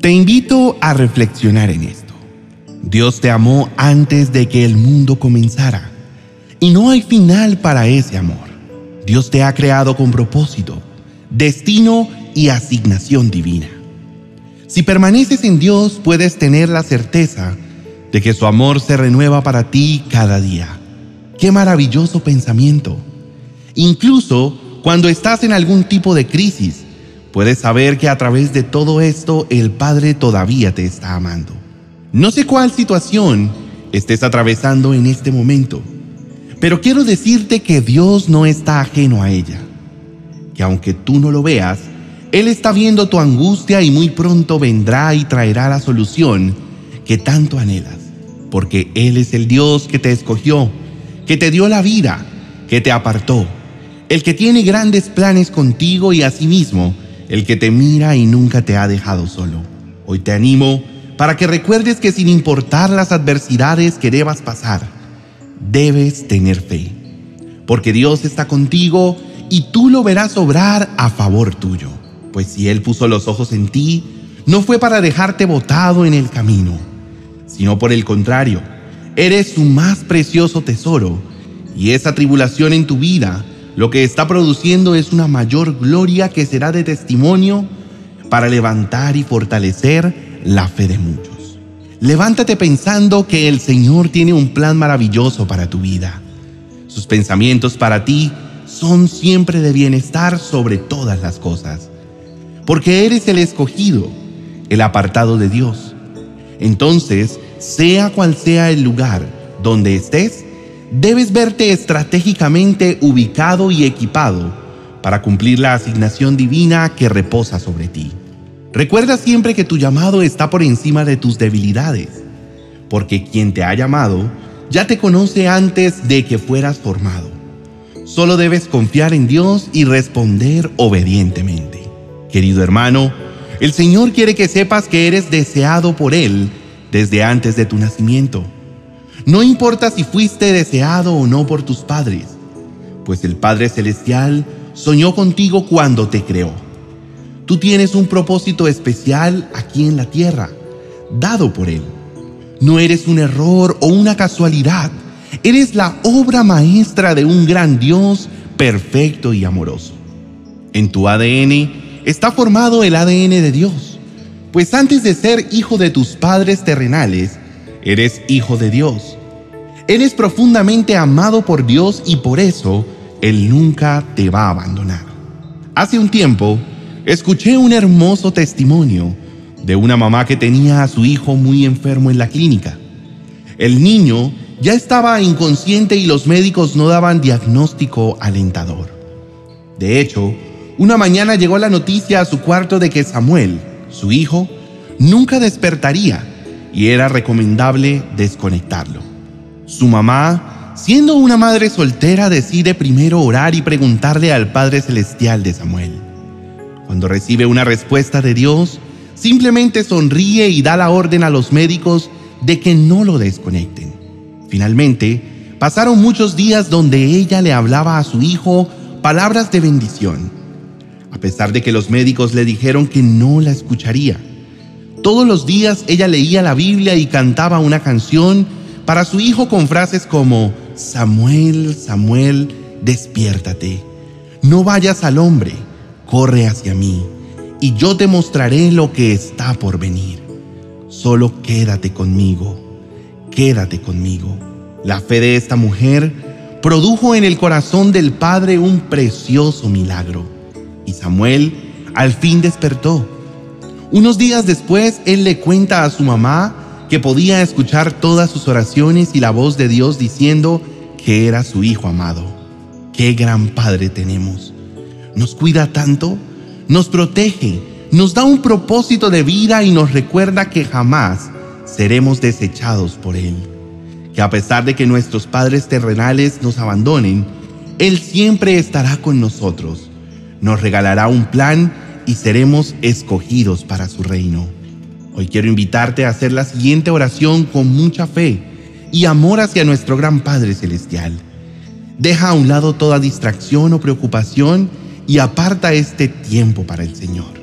Te invito a reflexionar en esto. Dios te amó antes de que el mundo comenzara y no hay final para ese amor. Dios te ha creado con propósito, destino y asignación divina. Si permaneces en Dios puedes tener la certeza de que su amor se renueva para ti cada día. Qué maravilloso pensamiento. Incluso cuando estás en algún tipo de crisis, puedes saber que a través de todo esto el Padre todavía te está amando. No sé cuál situación estés atravesando en este momento, pero quiero decirte que Dios no está ajeno a ella, que aunque tú no lo veas, Él está viendo tu angustia y muy pronto vendrá y traerá la solución que tanto anhelas, porque Él es el Dios que te escogió, que te dio la vida, que te apartó, el que tiene grandes planes contigo y asimismo, el que te mira y nunca te ha dejado solo. Hoy te animo para que recuerdes que sin importar las adversidades que debas pasar, debes tener fe, porque Dios está contigo y tú lo verás obrar a favor tuyo. Pues si Él puso los ojos en ti, no fue para dejarte botado en el camino, sino por el contrario, eres su más precioso tesoro y esa tribulación en tu vida lo que está produciendo es una mayor gloria que será de testimonio para levantar y fortalecer la fe de muchos. Levántate pensando que el Señor tiene un plan maravilloso para tu vida. Sus pensamientos para ti son siempre de bienestar sobre todas las cosas, porque eres el escogido, el apartado de Dios. Entonces, sea cual sea el lugar donde estés, debes verte estratégicamente ubicado y equipado para cumplir la asignación divina que reposa sobre ti. Recuerda siempre que tu llamado está por encima de tus debilidades, porque quien te ha llamado ya te conoce antes de que fueras formado. Solo debes confiar en Dios y responder obedientemente. Querido hermano, el Señor quiere que sepas que eres deseado por Él desde antes de tu nacimiento. No importa si fuiste deseado o no por tus padres, pues el Padre Celestial soñó contigo cuando te creó. Tú tienes un propósito especial aquí en la tierra, dado por Él. No eres un error o una casualidad, eres la obra maestra de un gran Dios perfecto y amoroso. En tu ADN está formado el ADN de Dios, pues antes de ser hijo de tus padres terrenales, eres hijo de Dios. Eres profundamente amado por Dios y por eso Él nunca te va a abandonar. Hace un tiempo, escuché un hermoso testimonio de una mamá que tenía a su hijo muy enfermo en la clínica. El niño ya estaba inconsciente y los médicos no daban diagnóstico alentador. De hecho, una mañana llegó la noticia a su cuarto de que Samuel, su hijo, nunca despertaría y era recomendable desconectarlo. Su mamá, siendo una madre soltera, decide primero orar y preguntarle al Padre Celestial de Samuel. Cuando recibe una respuesta de Dios, simplemente sonríe y da la orden a los médicos de que no lo desconecten. Finalmente, pasaron muchos días donde ella le hablaba a su hijo palabras de bendición, a pesar de que los médicos le dijeron que no la escucharía. Todos los días ella leía la Biblia y cantaba una canción para su hijo con frases como, Samuel, Samuel, despiértate, no vayas al hombre, corre hacia mí, y yo te mostraré lo que está por venir. Solo quédate conmigo, quédate conmigo. La fe de esta mujer produjo en el corazón del padre un precioso milagro, y Samuel al fin despertó unos días después, él le cuenta a su mamá que podía escuchar todas sus oraciones y la voz de Dios diciendo que era su hijo amado. Qué gran Padre tenemos. Nos cuida tanto, nos protege, nos da un propósito de vida y nos recuerda que jamás seremos desechados por Él. Que a pesar de que nuestros padres terrenales nos abandonen, Él siempre estará con nosotros. Nos regalará un plan y seremos escogidos para su reino. Hoy quiero invitarte a hacer la siguiente oración con mucha fe y amor hacia nuestro gran Padre Celestial. Deja a un lado toda distracción o preocupación y aparta este tiempo para el Señor.